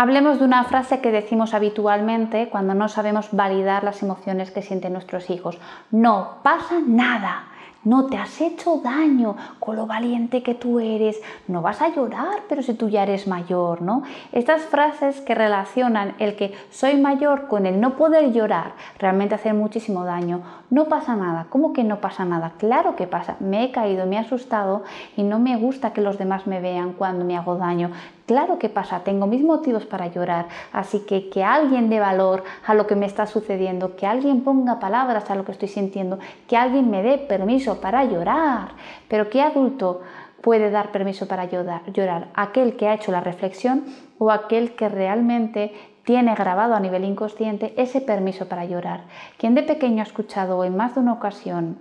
Hablemos de una frase que decimos habitualmente cuando no sabemos validar las emociones que sienten nuestros hijos. No pasa nada. No te has hecho daño con lo valiente que tú eres. No vas a llorar, pero si tú ya eres mayor, ¿no? Estas frases que relacionan el que soy mayor con el no poder llorar realmente hacen muchísimo daño. No pasa nada. ¿Cómo que no pasa nada? Claro que pasa. Me he caído, me he asustado y no me gusta que los demás me vean cuando me hago daño. Claro que pasa, tengo mis motivos para llorar, así que que alguien dé valor a lo que me está sucediendo, que alguien ponga palabras a lo que estoy sintiendo, que alguien me dé permiso para llorar. Pero ¿qué adulto puede dar permiso para llorar? ¿Aquel que ha hecho la reflexión o aquel que realmente tiene grabado a nivel inconsciente ese permiso para llorar? Quien de pequeño ha escuchado en más de una ocasión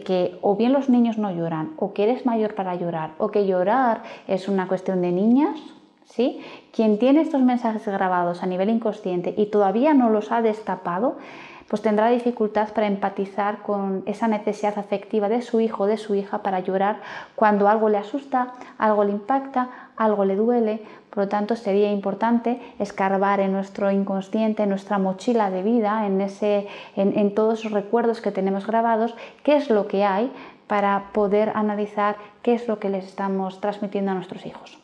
que o bien los niños no lloran, o que eres mayor para llorar, o que llorar es una cuestión de niñas, ¿sí? Quien tiene estos mensajes grabados a nivel inconsciente y todavía no los ha destapado, pues tendrá dificultad para empatizar con esa necesidad afectiva de su hijo o de su hija para llorar cuando algo le asusta, algo le impacta, algo le duele. Por lo tanto, sería importante escarbar en nuestro inconsciente, en nuestra mochila de vida, en, ese, en todos esos recuerdos que tenemos grabados, qué es lo que hay para poder analizar qué es lo que les estamos transmitiendo a nuestros hijos.